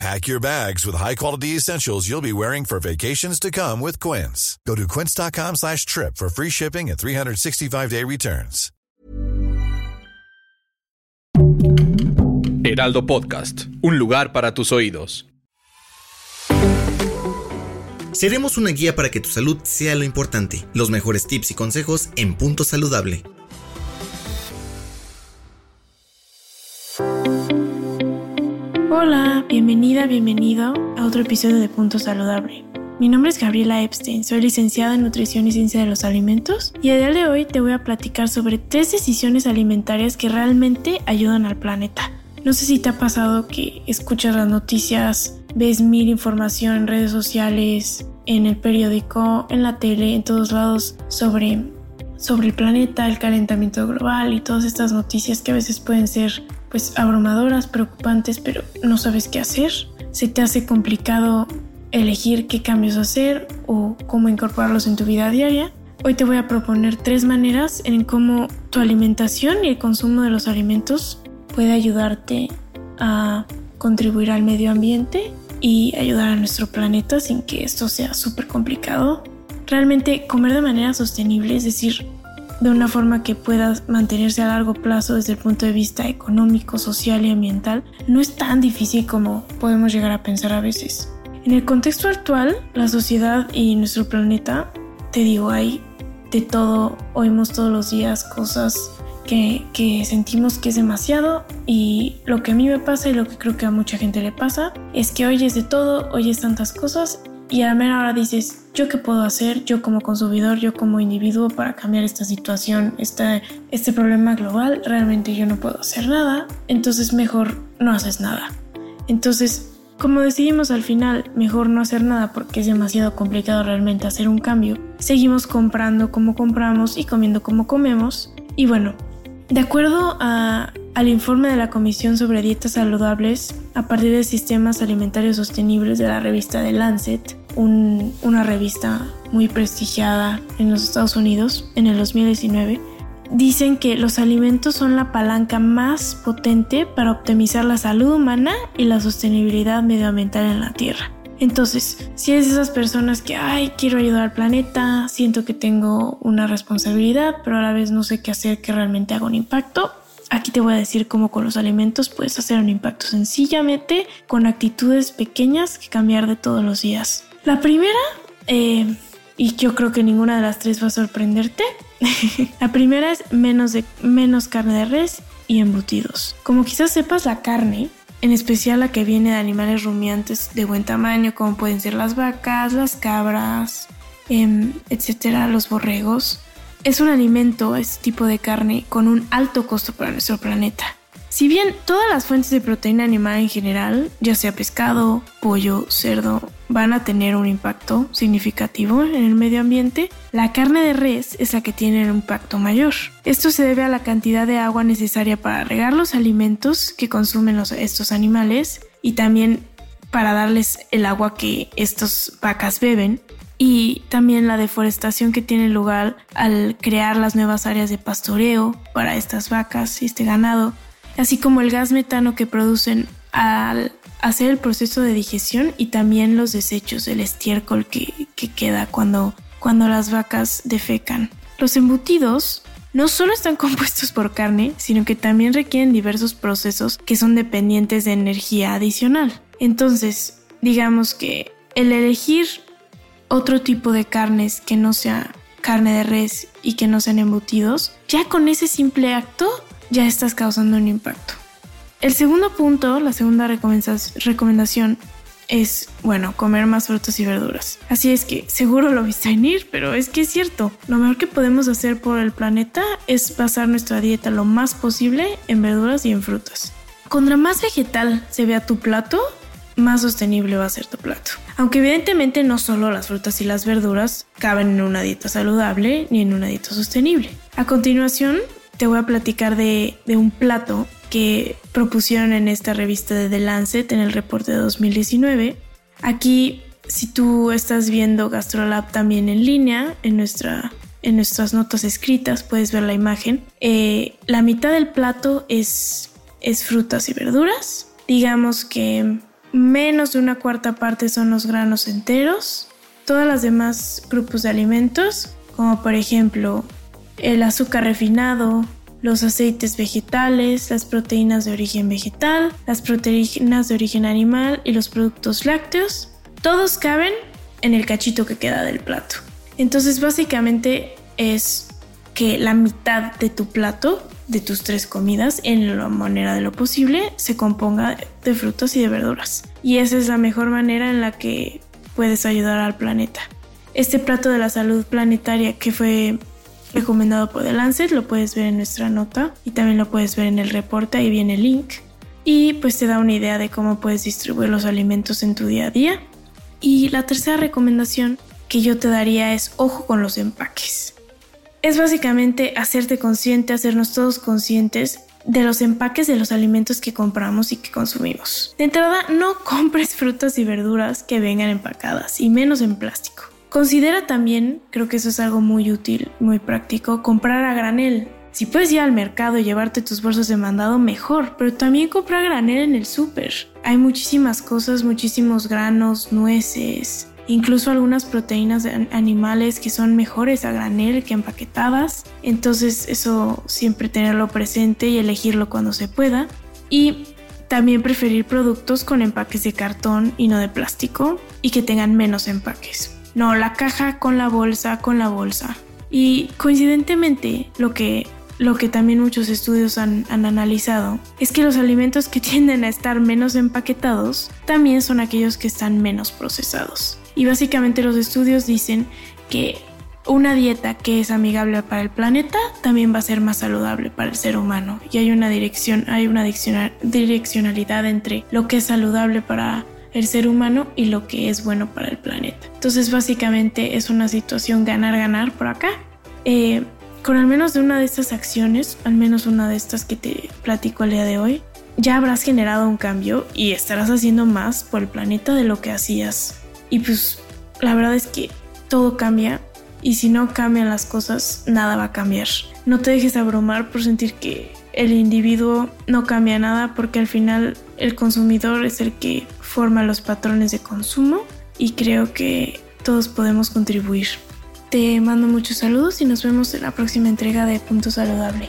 Pack your bags with high-quality essentials you'll be wearing for vacations to come with Quince. Go to quince.com slash trip for free shipping and 365-day returns. Heraldo Podcast, un lugar para tus oídos. Seremos una guía para que tu salud sea lo importante. Los mejores tips y consejos en Punto Saludable. Hola, bienvenida, bienvenido a otro episodio de Punto Saludable. Mi nombre es Gabriela Epstein, soy licenciada en Nutrición y Ciencia de los Alimentos y a día de hoy te voy a platicar sobre tres decisiones alimentarias que realmente ayudan al planeta. No sé si te ha pasado que escuchas las noticias, ves mil información en redes sociales, en el periódico, en la tele, en todos lados sobre, sobre el planeta, el calentamiento global y todas estas noticias que a veces pueden ser pues abrumadoras, preocupantes, pero no sabes qué hacer. Se te hace complicado elegir qué cambios hacer o cómo incorporarlos en tu vida diaria. Hoy te voy a proponer tres maneras en cómo tu alimentación y el consumo de los alimentos puede ayudarte a contribuir al medio ambiente y ayudar a nuestro planeta sin que esto sea súper complicado. Realmente comer de manera sostenible, es decir, de una forma que pueda mantenerse a largo plazo desde el punto de vista económico, social y ambiental, no es tan difícil como podemos llegar a pensar a veces. En el contexto actual, la sociedad y nuestro planeta, te digo, hay de todo, oímos todos los días cosas que, que, sentimos que es demasiado y lo que a mí me pasa y lo que creo que a mucha gente le pasa es que oyes de todo, oyes tantas cosas y a la mera hora dices, ¿yo qué puedo hacer? Yo como consumidor, yo como individuo para cambiar esta situación, este, este problema global, realmente yo no puedo hacer nada, entonces mejor no haces nada. Entonces, como decidimos al final mejor no hacer nada porque es demasiado complicado realmente hacer un cambio, seguimos comprando como compramos y comiendo como comemos. Y bueno, de acuerdo a, al informe de la Comisión sobre Dietas Saludables, a partir de sistemas alimentarios sostenibles de la revista The Lancet, una revista muy prestigiada en los Estados Unidos en el 2019, dicen que los alimentos son la palanca más potente para optimizar la salud humana y la sostenibilidad medioambiental en la Tierra. Entonces, si de esas personas que, ay, quiero ayudar al planeta, siento que tengo una responsabilidad, pero a la vez no sé qué hacer que realmente haga un impacto, aquí te voy a decir cómo con los alimentos puedes hacer un impacto sencillamente con actitudes pequeñas que cambiar de todos los días. La primera, eh, y yo creo que ninguna de las tres va a sorprenderte, la primera es menos, de, menos carne de res y embutidos. Como quizás sepas, la carne, en especial la que viene de animales rumiantes de buen tamaño, como pueden ser las vacas, las cabras, eh, etcétera, los borregos, es un alimento, este tipo de carne, con un alto costo para nuestro planeta. Si bien todas las fuentes de proteína animal en general, ya sea pescado, pollo, cerdo, van a tener un impacto significativo en el medio ambiente, la carne de res es la que tiene un impacto mayor. Esto se debe a la cantidad de agua necesaria para regar los alimentos que consumen estos animales y también para darles el agua que estas vacas beben y también la deforestación que tiene lugar al crear las nuevas áreas de pastoreo para estas vacas y este ganado así como el gas metano que producen al hacer el proceso de digestión y también los desechos, el estiércol que, queda cuando, cuando las vacas defecan. Los embutidos no solo están compuestos por carne, sino que también requieren diversos procesos que son dependientes de energía adicional. Entonces, digamos que el elegir otro tipo de carnes que no sea carne de res y que no sean embutidos, ya con ese simple acto ya estás causando un impacto. El segundo punto, la segunda recomendación es, bueno, comer más frutas y verduras. Así es que seguro lo viste venir, pero es que es cierto. Lo mejor que podemos hacer por el planeta es basar nuestra dieta lo más posible en verduras y en frutas. Contra más vegetal se vea tu plato, más sostenible va a ser tu plato. Aunque evidentemente no solo las frutas y las verduras caben en una dieta saludable ni en una dieta sostenible. A continuación, te voy a platicar de, de un plato propusieron en esta revista de The Lancet en el reporte de 2019. Aquí, si tú estás viendo GastroLab también en línea, en, nuestra, en nuestras notas escritas, puedes ver la imagen. Eh, la mitad del plato es, es frutas y verduras. Digamos que menos de una cuarta parte son los granos enteros. Todas las demás grupos de alimentos, como por ejemplo el azúcar refinado, los aceites vegetales, las proteínas de origen vegetal, las proteínas de origen animal y los productos lácteos, todos caben en el cachito que queda del plato. Entonces básicamente es que la mitad de tu plato, de tus tres comidas, en la manera de lo posible, se componga de frutas y de verduras. Y esa es la mejor manera en la que puedes ayudar al planeta. Este plato de la salud planetaria que fue recomendado por The Lancet, lo puedes ver en nuestra nota y también lo puedes ver en el reporte, ahí viene el link. Y pues te da una idea de cómo puedes distribuir los alimentos en tu día a día. Y la tercera recomendación que yo te daría es ojo con los empaques. Es básicamente hacerte consciente, hacernos todos conscientes de los empaques de los alimentos que compramos y que consumimos. De entrada, no compres frutas y verduras que vengan empacadas y menos en plástico. Considera también, creo que eso es algo muy útil, muy práctico, comprar a granel. Si puedes ir al mercado y llevarte tus bolsas de mandado, mejor, pero también compra granel en el súper. Hay muchísimas cosas, muchísimos granos, nueces, incluso algunas proteínas animales que son mejores a granel que empaquetadas. Entonces eso siempre tenerlo presente y elegirlo cuando se pueda. Y también preferir productos con empaques de cartón y no de plástico y que tengan menos empaques. No, la caja con la bolsa, con la bolsa. Y coincidentemente, lo que, lo que también muchos estudios han, han analizado es que los alimentos que tienden a estar menos empaquetados también son aquellos que están menos procesados. Y básicamente los estudios dicen que una dieta que es amigable para el planeta también va a ser más saludable para el ser humano. Y hay una dirección, hay una direccionalidad entre lo que es saludable para el ser humano y lo que es bueno para el planeta. Entonces básicamente es una situación ganar-ganar por acá. Eh, con al menos una de estas acciones, al menos una de estas que te platico el día de hoy, ya habrás generado un cambio y estarás haciendo más por el planeta de lo que hacías. Y pues la verdad es que todo cambia y si no cambian las cosas, nada va a cambiar. No te dejes abrumar por sentir que el individuo no cambia nada porque al final el consumidor es el que forma los patrones de consumo y creo que todos podemos contribuir. Te mando muchos saludos y nos vemos en la próxima entrega de Punto Saludable.